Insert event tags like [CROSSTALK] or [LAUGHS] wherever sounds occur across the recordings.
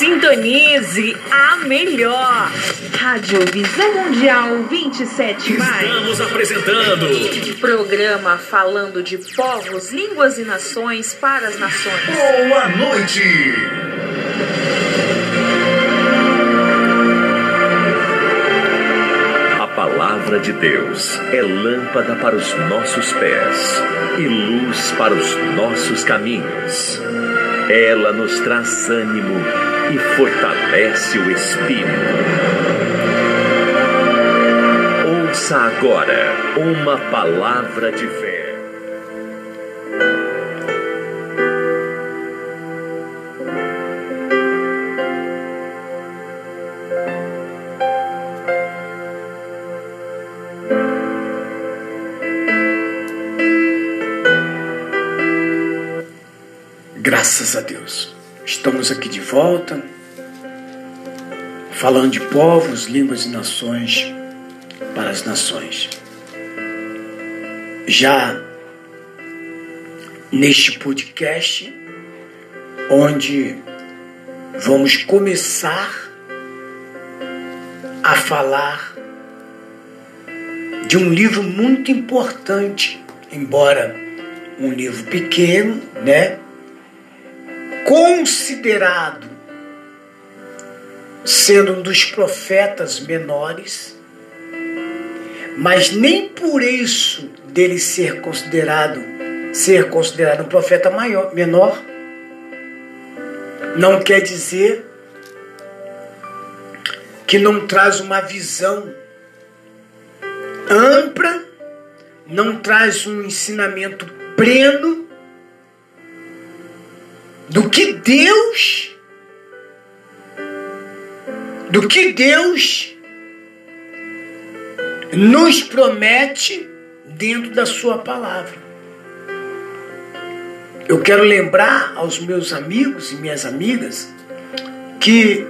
Sintonize a melhor. Rádio Visão Mundial 27 mais. Estamos apresentando Programa falando de povos, línguas e nações para as nações. Boa Noite. A palavra de Deus é lâmpada para os nossos pés e luz para os nossos caminhos. Ela nos traz ânimo e fortalece o espírito. Ouça agora uma palavra de fé. Graças a Deus. Estamos aqui de volta, falando de povos, línguas e nações para as nações. Já neste podcast, onde vamos começar a falar de um livro muito importante, embora um livro pequeno, né? Considerado sendo um dos profetas menores, mas nem por isso dele ser considerado ser considerado um profeta maior, menor, não quer dizer que não traz uma visão ampla, não traz um ensinamento pleno do que Deus do que Deus nos promete dentro da sua palavra. Eu quero lembrar aos meus amigos e minhas amigas que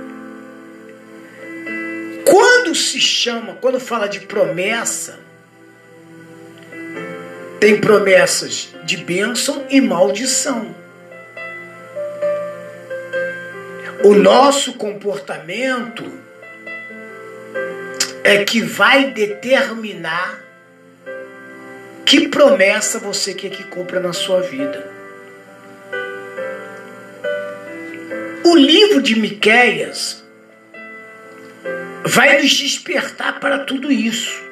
quando se chama, quando fala de promessa, tem promessas de bênção e maldição. O nosso comportamento é que vai determinar que promessa você quer que cumpra na sua vida. O livro de Miqueias vai nos despertar para tudo isso.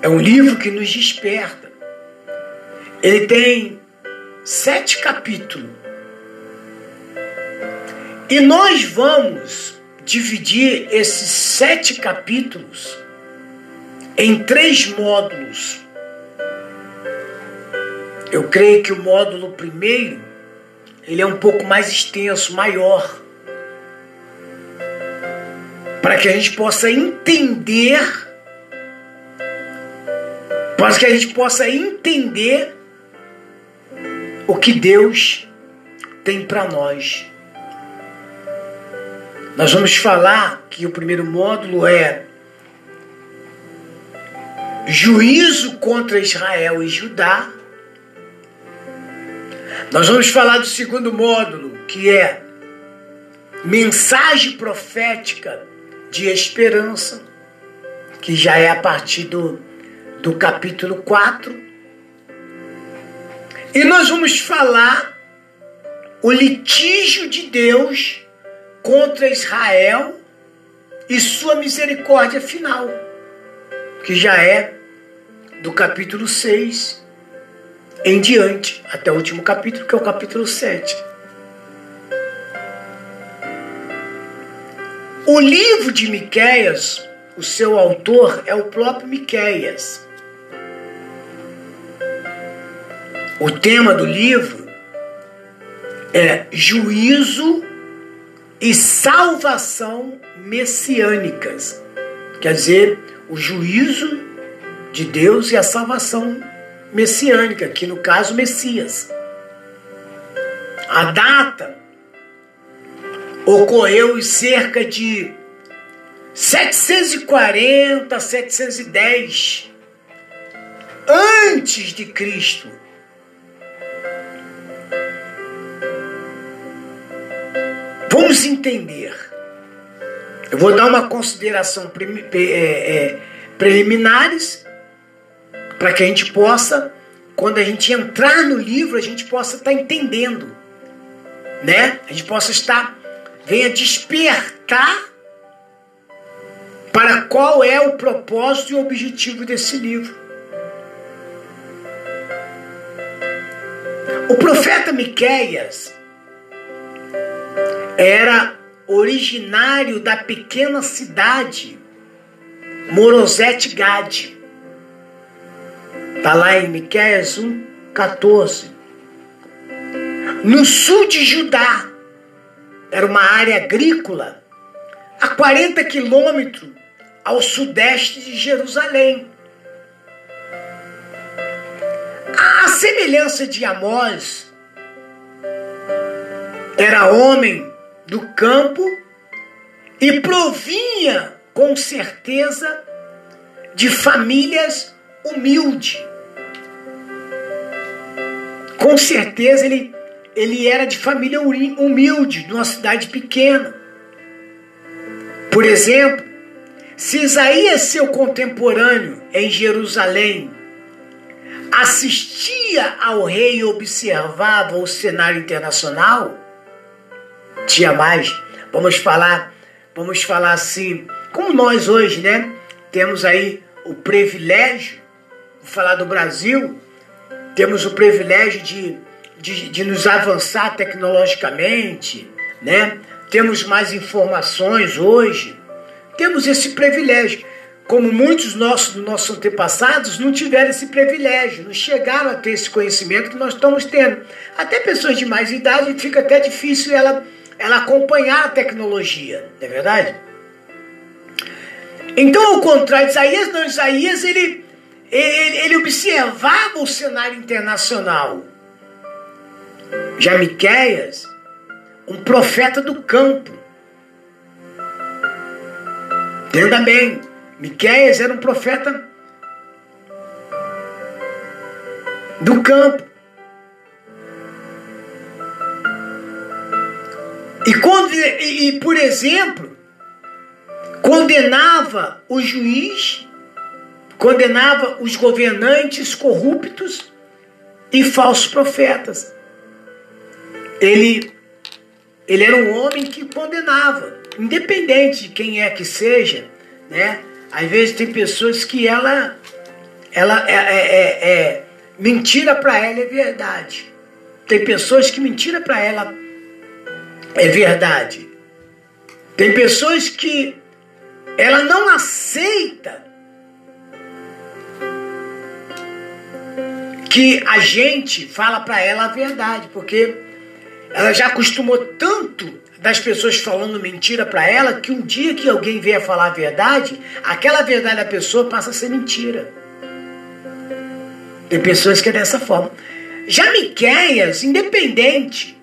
É um livro que nos desperta. Ele tem sete capítulos. E nós vamos dividir esses sete capítulos em três módulos. Eu creio que o módulo primeiro ele é um pouco mais extenso, maior, para que a gente possa entender, para que a gente possa entender o que Deus tem para nós. Nós vamos falar que o primeiro módulo é juízo contra Israel e Judá. Nós vamos falar do segundo módulo, que é mensagem profética de esperança, que já é a partir do, do capítulo 4. E nós vamos falar o litígio de Deus contra Israel e sua misericórdia final, que já é do capítulo 6 em diante, até o último capítulo, que é o capítulo 7. O livro de Miqueias, o seu autor é o próprio Miqueias. O tema do livro é juízo e salvação messiânicas. Quer dizer, o juízo de Deus e a salvação messiânica, que no caso Messias. A data ocorreu em cerca de 740, 710 antes de Cristo. Vamos entender. Eu vou dar uma consideração é, é, preliminares para que a gente possa, quando a gente entrar no livro, a gente possa estar tá entendendo, né? A gente possa estar, venha despertar para qual é o propósito e o objetivo desse livro. O profeta Miqueias era originário da pequena cidade Morosete Gade. Está lá em Miqueias 1,14. No sul de Judá, era uma área agrícola, a 40 quilômetros ao sudeste de Jerusalém. A semelhança de Amós, era homem do campo e provinha com certeza de famílias humildes. Com certeza ele, ele era de família humilde, de uma cidade pequena. Por exemplo, se Isaías, seu contemporâneo em Jerusalém, assistia ao rei e observava o cenário internacional, tinha mais, vamos falar, vamos falar assim, como nós hoje, né? Temos aí o privilégio, vou falar do Brasil, temos o privilégio de, de, de nos avançar tecnologicamente, né? Temos mais informações hoje, temos esse privilégio. Como muitos nossos, nossos antepassados não tiveram esse privilégio, não chegaram a ter esse conhecimento que nós estamos tendo. Até pessoas de mais idade fica até difícil ela, ela acompanhar a tecnologia, não é verdade? Então, ao contrário de Isaías, não, Isaías ele, ele, ele observava o cenário internacional. Já Miquéias, um profeta do campo, Entenda bem, Miquéias era um profeta do campo. E, e, por exemplo, condenava o juiz, condenava os governantes corruptos e falsos profetas. Ele, ele era um homem que condenava independente de quem é que seja, né? Às vezes tem pessoas que ela, ela é, é, é, é mentira para ela é verdade. Tem pessoas que mentira para ela é verdade. Tem pessoas que ela não aceita que a gente fala para ela a verdade, porque ela já acostumou tanto das pessoas falando mentira para ela que um dia que alguém vier falar a verdade, aquela verdade da pessoa passa a ser mentira. Tem pessoas que é dessa forma. Já Miqueias, independente,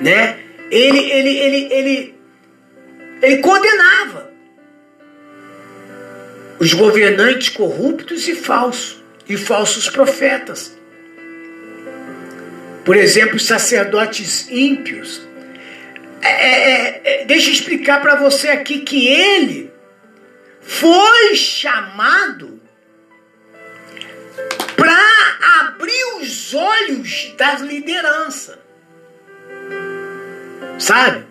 né? Ele, ele, ele, ele, ele condenava os governantes corruptos e falsos, e falsos profetas. Por exemplo, os sacerdotes ímpios é, é, é, deixa eu explicar para você aqui que ele foi chamado para abrir os olhos das lideranças. Sabe?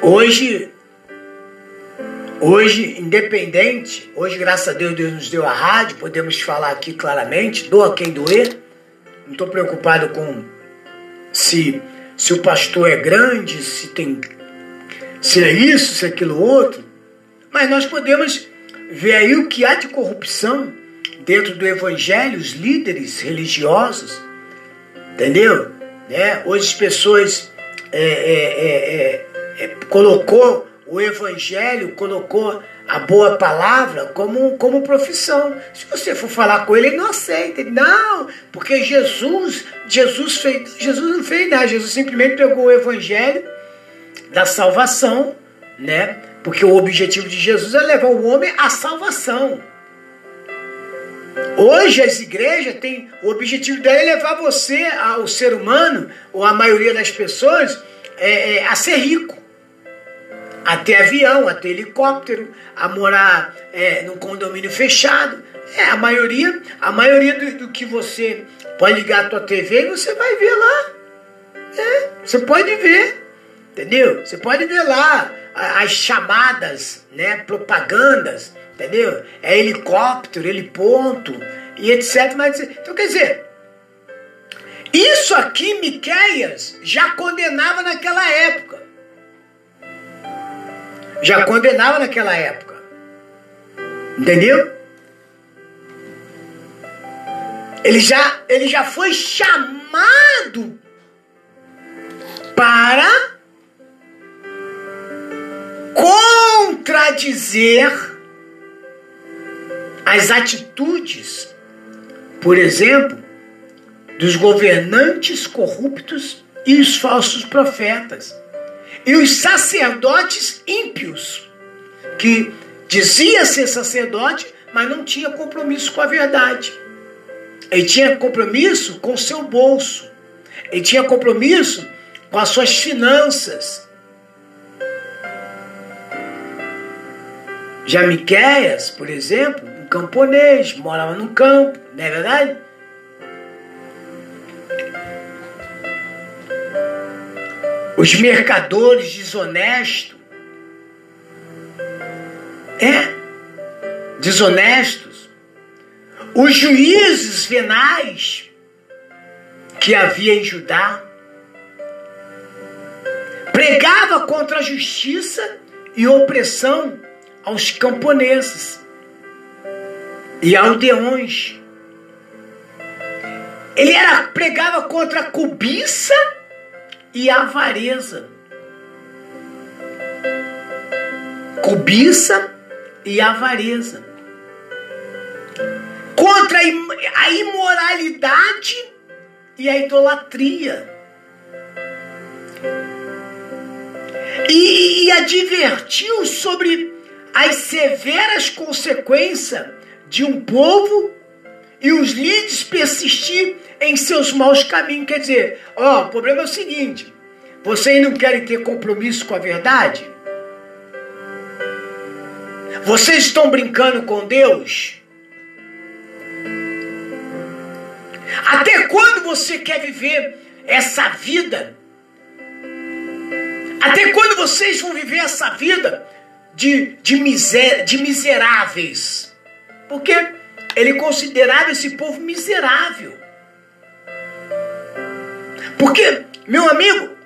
Hoje, hoje, independente, hoje, graças a Deus, Deus nos deu a rádio, podemos falar aqui claramente, doa quem doer. Não estou preocupado com se, se o pastor é grande, se tem se é isso, se é aquilo outro. Mas nós podemos ver aí o que há de corrupção dentro do evangelho, os líderes religiosos, entendeu? Né? Hoje as pessoas é, é, é, é, é colocou o evangelho, colocou a boa palavra como, como profissão. Se você for falar com ele, ele não aceita. Não, porque Jesus, Jesus fez, Jesus não fez nada. Jesus simplesmente pegou o evangelho da salvação, né? Porque o objetivo de Jesus é levar o homem à salvação. Hoje as igrejas têm o objetivo dela é levar você, o ser humano, ou a maioria das pessoas, é, é, a ser rico. A ter avião, a ter helicóptero, a morar é, num condomínio fechado. É, a maioria, a maioria do, do, que você pode ligar a tua TV e você vai ver lá. É, você pode ver. Entendeu? Você pode ver lá as chamadas, né, propagandas, entendeu? É helicóptero, heliponto e etc. Mas, então, quer dizer, isso aqui Miqueias já condenava naquela época. Já condenava naquela época. Entendeu? Ele já, ele já foi chamado para contradizer as atitudes, por exemplo, dos governantes corruptos e os falsos profetas, e os sacerdotes ímpios, que dizia ser sacerdote, mas não tinha compromisso com a verdade. Ele tinha compromisso com o seu bolso. Ele tinha compromisso com as suas finanças. Já Miquéias, por exemplo, camponês, morava no campo, não é verdade? Os mercadores desonestos, é, desonestos, os juízes venais que havia em Judá, pregava contra a justiça e opressão aos camponeses e aldeões. Ele era pregava contra a cobiça e a avareza. Cobiça e avareza. Contra a imoralidade e a idolatria. E, e advertiu sobre as severas consequências de um povo e os líderes persistir em seus maus caminhos. Quer dizer, ó, o problema é o seguinte: vocês não querem ter compromisso com a verdade? Vocês estão brincando com Deus? Até quando você quer viver essa vida? Até quando vocês vão viver essa vida de, de, miser, de miseráveis. Porque ele considerava esse povo miserável. Porque, meu amigo,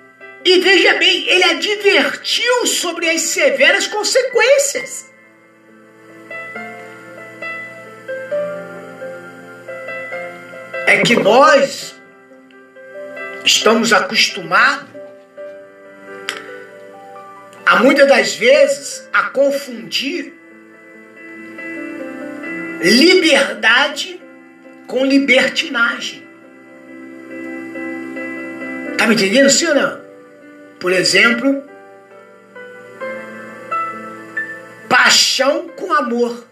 e veja bem, ele advertiu sobre as severas consequências. É que nós estamos acostumados a muitas das vezes a confundir liberdade com libertinagem. Tá me entendendo, sim ou não? Por exemplo, paixão com amor.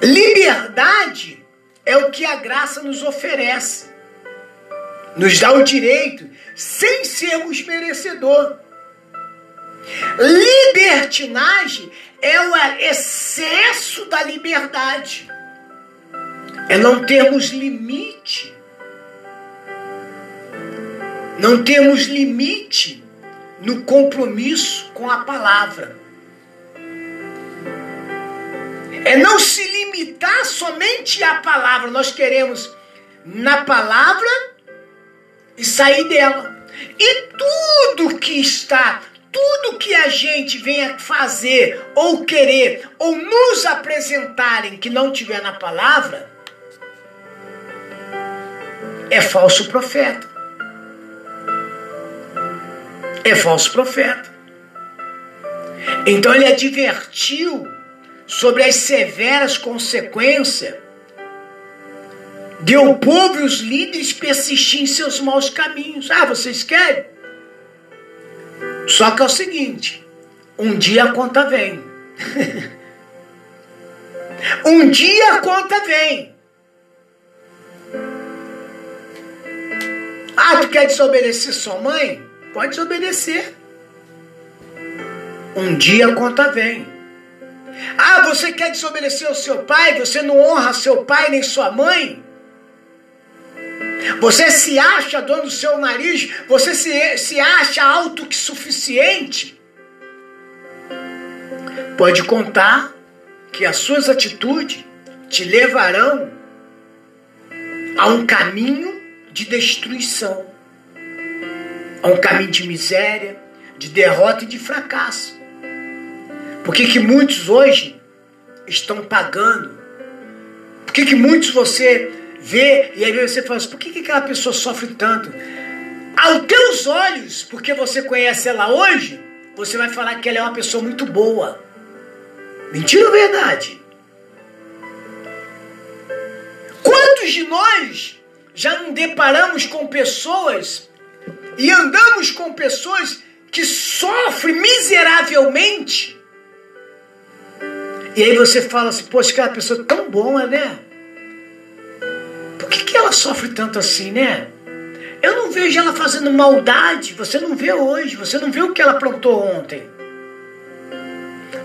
Liberdade é o que a graça nos oferece. Nos dá o direito sem sermos merecedor. Libertinagem é o excesso da liberdade. É não termos limite. Não temos limite no compromisso com a palavra. É não se limitar somente à palavra. Nós queremos na palavra e sair dela. E tudo que está, tudo que a gente venha fazer ou querer ou nos apresentarem que não tiver na palavra é falso profeta. É falso profeta. Então ele advertiu sobre as severas consequências de o povo e os líderes persistir em seus maus caminhos. Ah, vocês querem? Só que é o seguinte: um dia a conta vem. [LAUGHS] Um dia a conta vem. Ah, tu quer desobedecer sua mãe? Pode desobedecer. Um dia a conta vem. Ah, você quer desobedecer o seu pai? Você não honra seu pai nem sua mãe? Você se acha dono do seu nariz? Você se, se acha autossuficiente? Pode contar que as suas atitudes te levarão a um caminho de destruição, a um caminho de miséria, de derrota e de fracasso. Por que, que muitos hoje estão pagando? Por que, que muitos você vê e aí você fala assim, por que, que aquela pessoa sofre tanto? Aos teus olhos, porque você conhece ela hoje, você vai falar que ela é uma pessoa muito boa. Mentira ou verdade? Quantos de nós já não deparamos com pessoas e andamos com pessoas que sofrem miseravelmente? E aí você fala assim, poxa, aquela pessoa é tão boa, né? Que, que ela sofre tanto assim, né? Eu não vejo ela fazendo maldade. Você não vê hoje. Você não vê o que ela plantou ontem.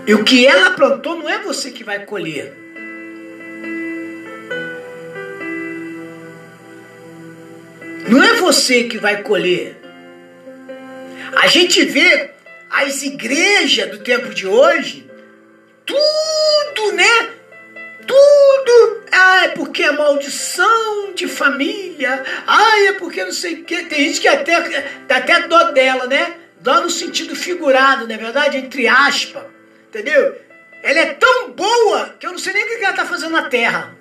E o que ela plantou não é você que vai colher. Não é você que vai colher. A gente vê as igrejas do tempo de hoje, tudo, né? Tudo. Ah, é porque é maldição de família. Ah, é porque não sei o quê. Tem gente que até dá até dó dela, né? Dó no sentido figurado, não é verdade? Entre aspas. Entendeu? Ela é tão boa que eu não sei nem o que ela está fazendo na terra.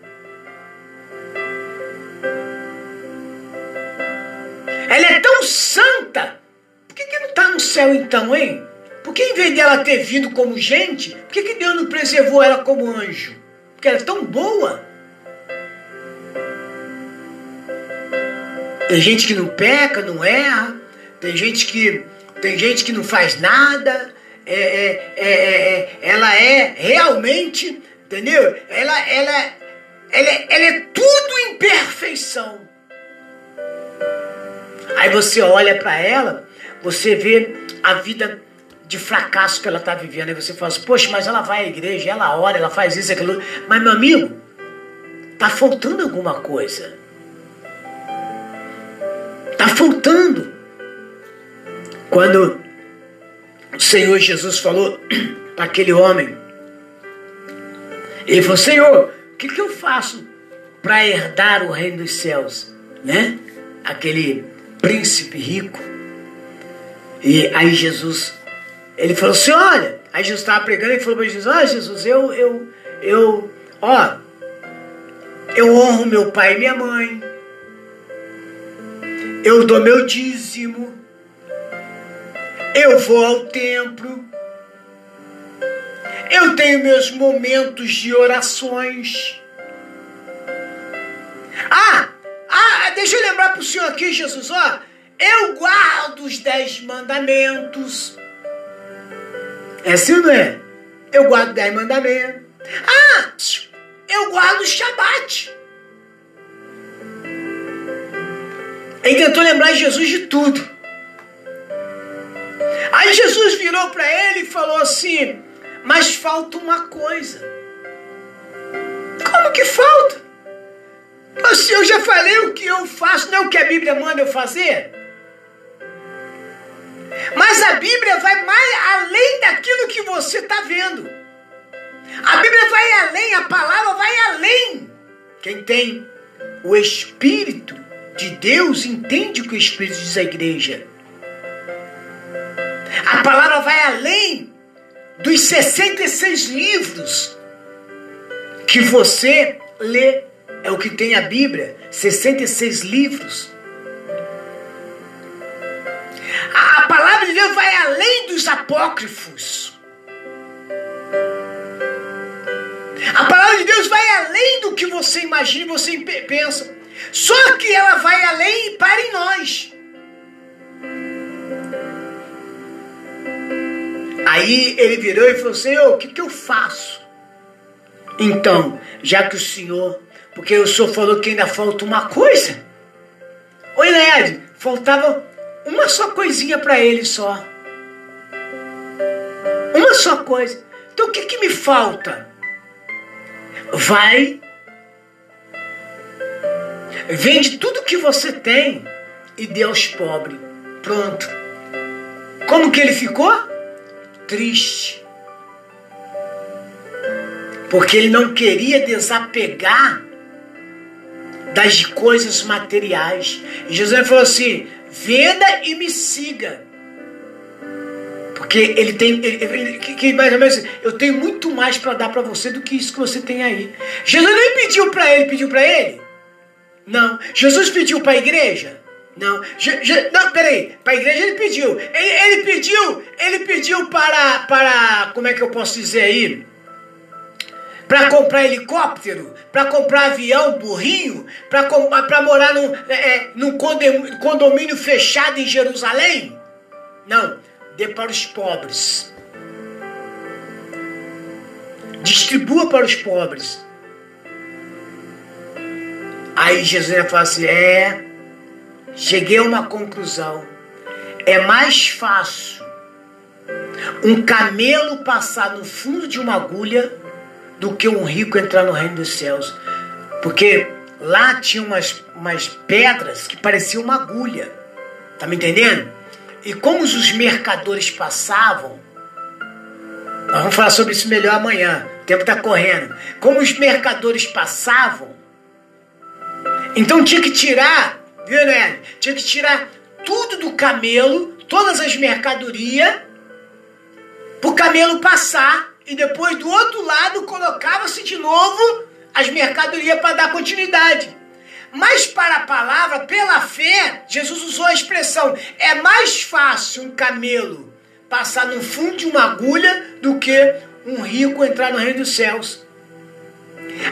Ela é tão santa. Por que, que não está no céu então, hein? Por que em vez dela ter vindo como gente, por que, que Deus não preservou ela como anjo? Porque ela é tão boa. Tem gente que não peca, não erra. Tem gente que, tem gente que não faz nada. É, é, é, é ela é realmente, entendeu? Ela, ela, ela, ela é tudo em perfeição. Aí você olha para ela, você vê a vida de fracasso que ela está vivendo. Aí você fala assim, poxa, mas ela vai à igreja, ela ora, ela faz isso, aquilo. Mas, meu amigo, tá faltando alguma coisa. Tá faltando. Quando o Senhor Jesus falou para aquele homem, ele falou, Senhor, o que, que eu faço para herdar o reino dos céus? Né? Aquele príncipe rico. E aí Jesus, ele falou assim, olha, aí Jesus estava pregando e falou para Jesus, oh, Jesus, eu, eu, eu, ó, eu honro meu pai e minha mãe, eu dou meu dízimo, eu vou ao templo, eu tenho meus momentos de orações. Ah, ah, deixa eu lembrar para o senhor aqui, Jesus, ó, eu guardo os dez mandamentos. É assim não é? Eu guardo dez mandamentos. Ah, eu guardo o Shabat. Ele tentou lembrar Jesus de tudo. Aí Jesus virou para ele e falou assim: Mas falta uma coisa. Como que falta? Mas eu já falei o que eu faço, não é o que a Bíblia manda eu fazer? Mas a Bíblia vai mais além daquilo que você está vendo. A Bíblia vai além, a palavra vai além. Quem tem o Espírito de Deus entende o que o Espírito diz à igreja. A palavra vai além dos 66 livros que você lê. É o que tem a Bíblia, 66 livros. A palavra de Deus vai além dos apócrifos. A palavra de Deus vai além do que você imagina e você pensa. Só que ela vai além e para em nós. Aí ele virou e falou: Senhor, o que, que eu faço Então, já que o senhor, porque o senhor falou que ainda falta uma coisa. Oi, Ned, faltava uma só coisinha para ele só. Uma só coisa. Então o que, que me falta? Vai, vende tudo que você tem e dê aos pobres. Pronto. Como que ele ficou? Triste. Porque ele não queria desapegar das coisas materiais. E Jesus falou assim: venda e me siga. Porque ele tem, ele, ele, que, mais ou menos, eu tenho muito mais para dar para você do que isso que você tem aí. Jesus nem pediu para ele, pediu para ele? Não. Jesus pediu para a igreja? Não. Je, je, não, peraí. Para a igreja ele pediu. Ele, ele, pediu, ele pediu para, para, como é que eu posso dizer aí? Para comprar helicóptero, para comprar avião, burrinho, para morar num, é, é num condomínio fechado em Jerusalém? Não, dê para os pobres. Distribua para os pobres. Aí Jesus ia falar assim: é, cheguei a uma conclusão. É mais fácil um camelo passar no fundo de uma agulha do que um rico entrar no reino dos céus. Porque lá tinha umas, umas pedras que pareciam uma agulha. Tá me entendendo? E como os mercadores passavam, nós vamos falar sobre isso melhor amanhã. O tempo está correndo. Como os mercadores passavam, então tinha que tirar, viu, né? Tinha que tirar tudo do camelo, todas as mercadorias, para o camelo passar e depois do outro lado colocava-se de novo as mercadorias para dar continuidade. Mas para a palavra, pela fé, Jesus usou a expressão: é mais fácil um camelo passar no fundo de uma agulha do que um rico entrar no reino dos céus.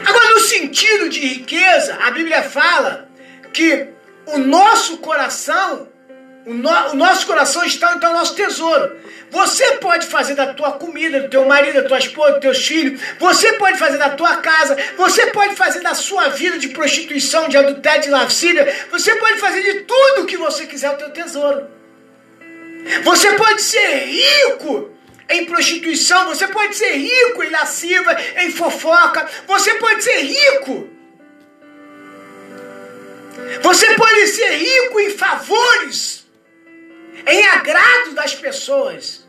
Agora, no sentido de riqueza, a Bíblia fala que o nosso coração o, no, o nosso coração está então o nosso tesouro. Você pode fazer da tua comida, do teu marido, da tua esposa, dos teus filhos. Você pode fazer da tua casa. Você pode fazer da sua vida de prostituição, de adultério, de lascívia. Você pode fazer de tudo o que você quiser o teu tesouro. Você pode ser rico em prostituição. Você pode ser rico em lasciva, em fofoca. Você pode ser rico. Você pode ser rico em favores em agrado das pessoas.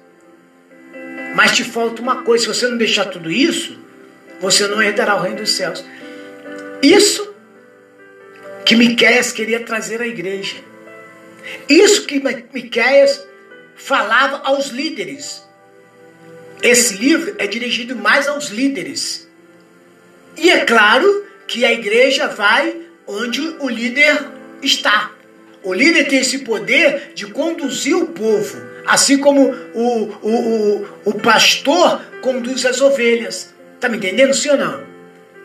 Mas te falta uma coisa: se você não deixar tudo isso, você não herdará o reino dos céus. Isso que Miquéias queria trazer à igreja. Isso que Miquéias falava aos líderes. Esse livro é dirigido mais aos líderes. E é claro que a igreja vai onde o líder está. O líder tem esse poder de conduzir o povo, assim como o, o, o, o pastor conduz as ovelhas. Está me entendendo, sim ou não?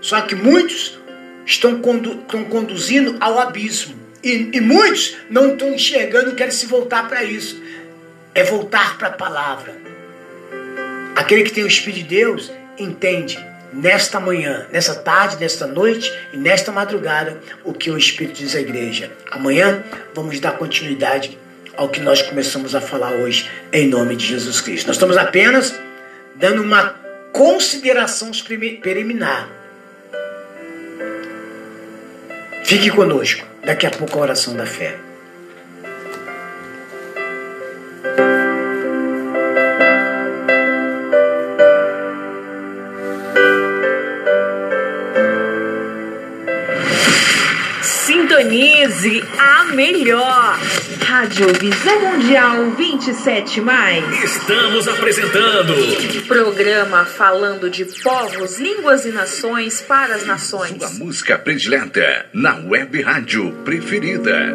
Só que muitos estão, condu estão conduzindo ao abismo. E, e muitos não estão enxergando, querem se voltar para isso. É voltar para a palavra. Aquele que tem o Espírito de Deus entende nesta manhã, nesta tarde, nesta noite e nesta madrugada o que o Espírito diz à igreja. Amanhã vamos dar continuidade ao que nós começamos a falar hoje, em nome de Jesus Cristo. Nós estamos apenas dando uma consideração preliminar. Fique conosco, daqui a pouco a oração da fé. Sintonize a melhor. Rádio Visão Mundial 27 mais. Estamos apresentando programa falando de povos, línguas e nações para as nações. Sua música predileta na web rádio preferida.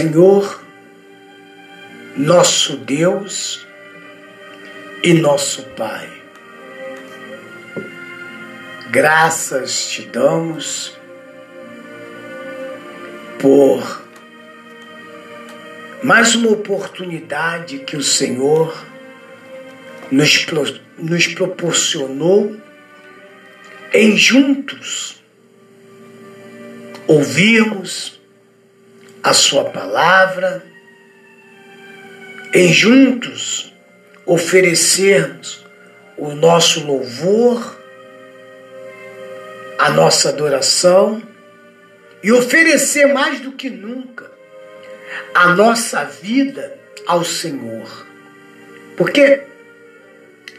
Senhor, nosso Deus e nosso Pai, graças te damos por mais uma oportunidade que o Senhor nos, pro- nos proporcionou em juntos ouvirmos a Sua palavra, em juntos oferecermos o nosso louvor, a nossa adoração e oferecer mais do que nunca a nossa vida ao Senhor, porque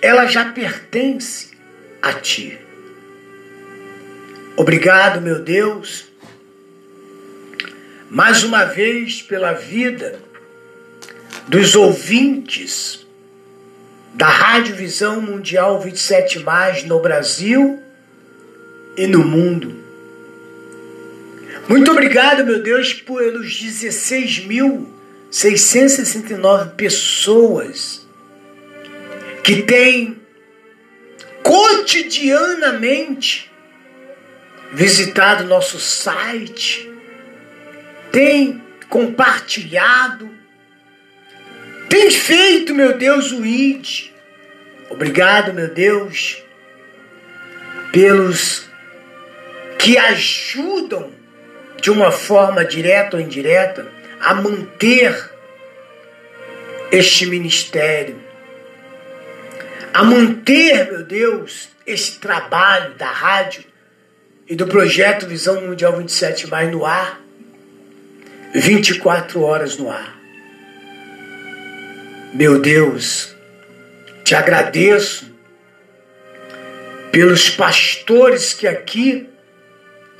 ela já pertence a Ti. Obrigado, meu Deus mais uma vez pela vida dos ouvintes da Rádio Visão Mundial 27 Mais no Brasil e no mundo. Muito obrigado, meu Deus, pelos 16.669 pessoas que têm cotidianamente visitado nosso site, tem compartilhado, tem feito, meu Deus, o ID. Obrigado, meu Deus, pelos que ajudam de uma forma direta ou indireta a manter este ministério, a manter, meu Deus, esse trabalho da rádio e do projeto Visão Mundial 27 Mais no ar. 24 horas no ar. Meu Deus, te agradeço pelos pastores que aqui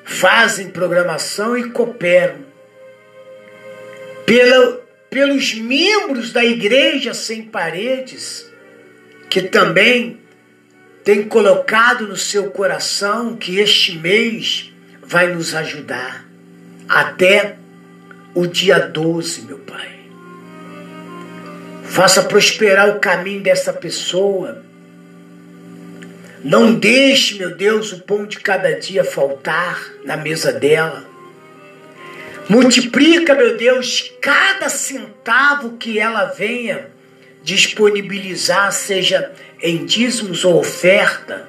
fazem programação e cooperam, pela, pelos membros da Igreja Sem Paredes, que também têm colocado no seu coração que este mês vai nos ajudar até o dia 12, meu Pai. Faça prosperar o caminho dessa pessoa. Não deixe, meu Deus, o pão de cada dia faltar na mesa dela. Multiplica, meu Deus, cada centavo que ela venha disponibilizar, seja em dízimos ou oferta,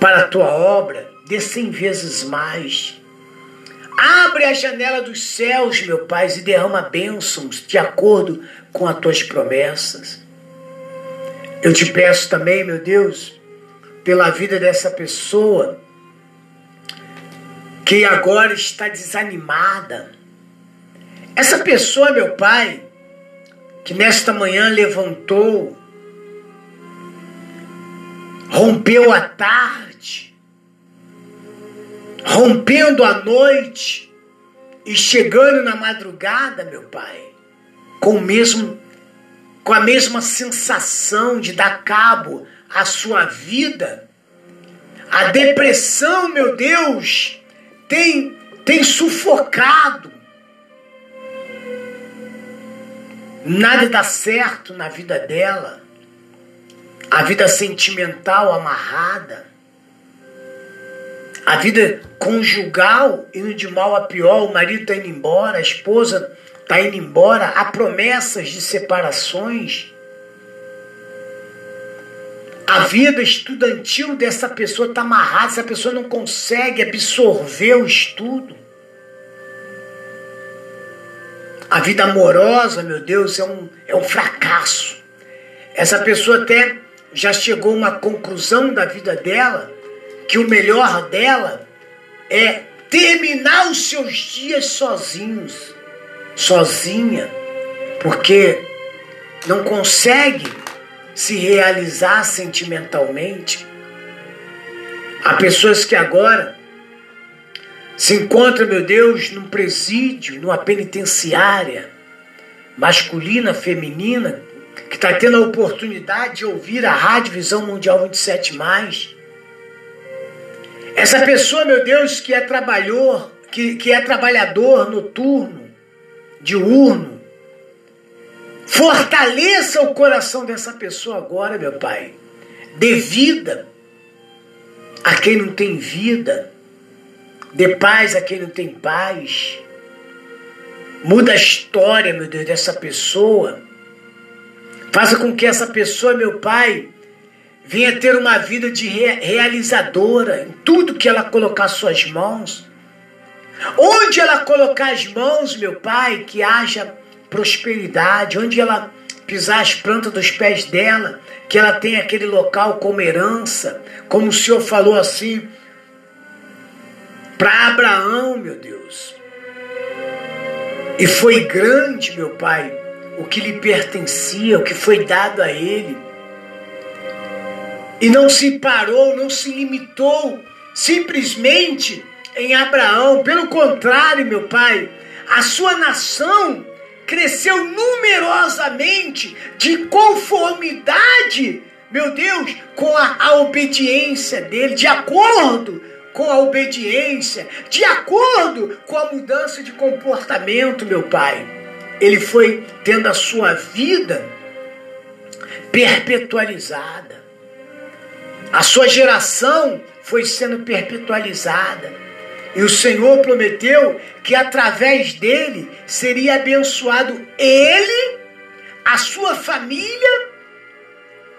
para a tua obra, dê cem vezes mais. Abre a janela dos céus, meu Pai, e derrama bênçãos de acordo com as tuas promessas. Eu te peço também, meu Deus, pela vida dessa pessoa que agora está desanimada. Essa pessoa, meu Pai, que nesta manhã levantou, rompeu a tarde, rompendo a noite e chegando na madrugada, meu Pai, com o mesmo com a mesma sensação de dar cabo à sua vida. A depressão, meu Deus, tem tem sufocado. Nada dá certo na vida dela. A vida sentimental amarrada. A vida conjugal indo de mal a pior, o marido está indo embora, a esposa está indo embora, há promessas de separações. A vida estudantil dessa pessoa está amarrada, essa pessoa não consegue absorver o estudo. A vida amorosa, meu Deus, é um, é um fracasso. Essa pessoa até já chegou a uma conclusão da vida dela que o melhor dela é terminar os seus dias sozinhos, sozinha, porque não consegue se realizar sentimentalmente. Há pessoas que agora se encontram, meu Deus, num presídio, numa penitenciária, masculina, feminina, que está tendo a oportunidade de ouvir a Rádio Visão Mundial 27. Essa pessoa, meu Deus, que é trabalhador, que, que é trabalhador noturno, diurno, fortaleça o coração dessa pessoa agora, meu Pai. Dê vida a quem não tem vida. Dê paz a quem não tem paz. Muda a história, meu Deus, dessa pessoa. Faça com que essa pessoa, meu Pai, venha ter uma vida de realizadora em tudo que ela colocar suas mãos. Onde ela colocar as mãos, meu Pai, que haja prosperidade. Onde ela pisar as plantas dos pés dela, que ela tenha aquele local como herança. Como o Senhor falou assim para Abraão, meu Deus. E foi grande, meu Pai, o que lhe pertencia, o que foi dado a ele. E não se parou, não se limitou simplesmente em Abraão. Pelo contrário, meu Pai, a sua nação cresceu numerosamente de conformidade, meu Deus, com a, a obediência dele, de acordo com a obediência, de acordo com a mudança de comportamento, meu Pai. Ele foi tendo a sua vida perpetualizada. A sua geração foi sendo perpetualizada. E o Senhor prometeu que através dele seria abençoado ele, a sua família,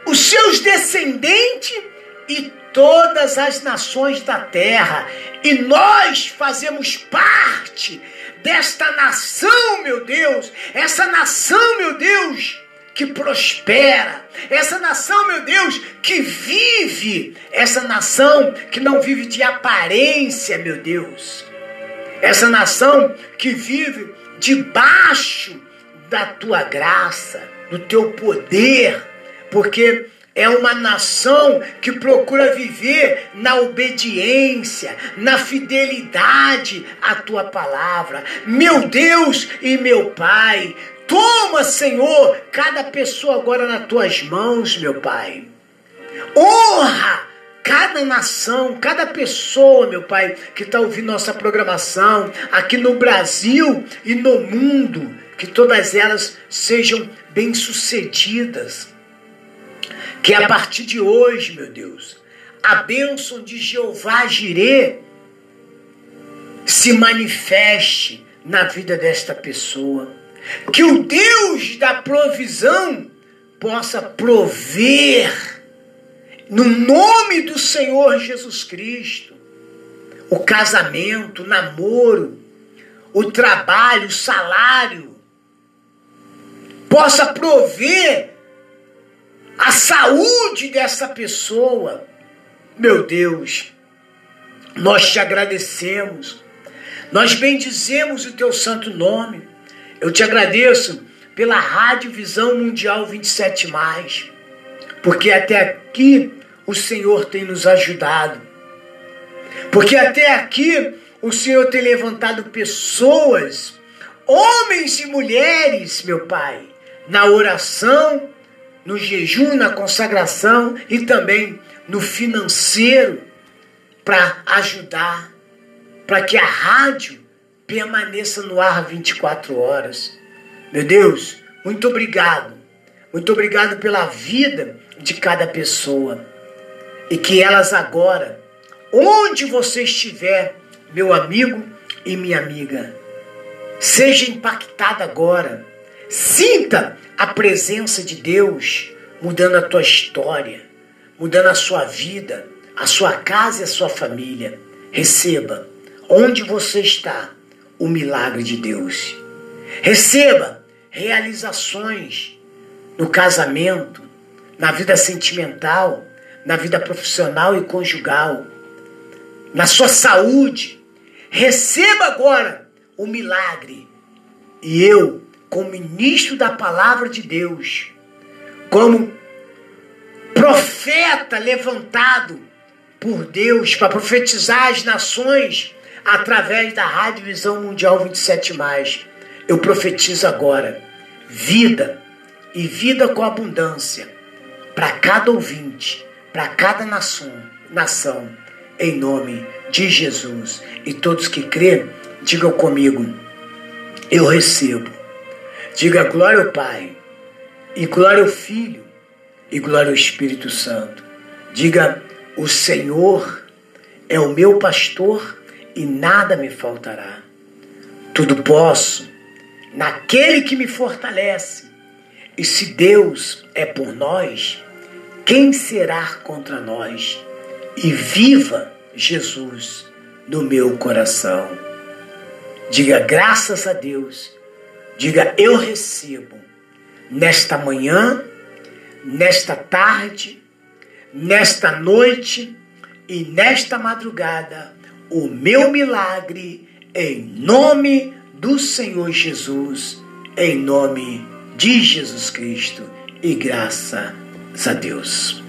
os seus descendentes e todas as nações da terra. E nós fazemos parte desta nação, meu Deus, essa nação, meu Deus, que prospera, essa nação, meu Deus, que vive, essa nação que não vive de aparência, meu Deus, essa nação que vive debaixo da tua graça, do teu poder, porque é uma nação que procura viver na obediência, na fidelidade à tua palavra. Meu Deus e meu Pai, Toma, Senhor, cada pessoa agora nas tuas mãos, meu Pai. Honra cada nação, cada pessoa, meu Pai, que está ouvindo nossa programação aqui no Brasil e no mundo, que todas elas sejam bem-sucedidas. Que a partir de hoje, meu Deus, a bênção de Jeová Jirê se manifeste na vida desta pessoa que o Deus da provisão possa prover no nome do Senhor Jesus Cristo. O casamento, o namoro, o trabalho, o salário, possa prover a saúde dessa pessoa. Meu Deus, nós te agradecemos, nós bendizemos o teu santo nome. Eu te agradeço pela Rádio Visão Mundial 27, porque até aqui o Senhor tem nos ajudado. Porque até aqui o Senhor tem levantado pessoas, homens e mulheres, meu Pai, na oração, no jejum, na consagração e também no financeiro para ajudar, para que a rádio permaneça no ar 24 horas. Meu Deus, muito obrigado. Muito obrigado pela vida de cada pessoa. E que elas agora, onde você estiver, meu amigo e minha amiga, seja impactada agora. Sinta a presença de Deus mudando a tua história, mudando a sua vida, a sua casa e a sua família. Receba, onde você está, o milagre de Deus. Receba realizações no casamento, na vida sentimental, na vida profissional e conjugal, na sua saúde. Receba agora o milagre. E eu, como ministro da palavra de Deus, como profeta levantado por Deus para profetizar as nações através da Rádio Visão Mundial 27, eu profetizo agora vida e vida com abundância para cada ouvinte, para cada nação, nação, em nome de Jesus. E todos que crêem, digam comigo: eu recebo. Diga glória ao Pai, e glória ao Filho, e glória ao Espírito Santo. Diga: o Senhor é o meu pastor e nada me faltará. Tudo posso naquele que me fortalece. E se Deus é por nós, quem será contra nós? E viva Jesus no meu coração. Diga graças a Deus. Diga eu recebo nesta manhã, nesta tarde, nesta noite e nesta madrugada o meu milagre em nome do Senhor Jesus, em nome de Jesus Cristo e graças a Deus.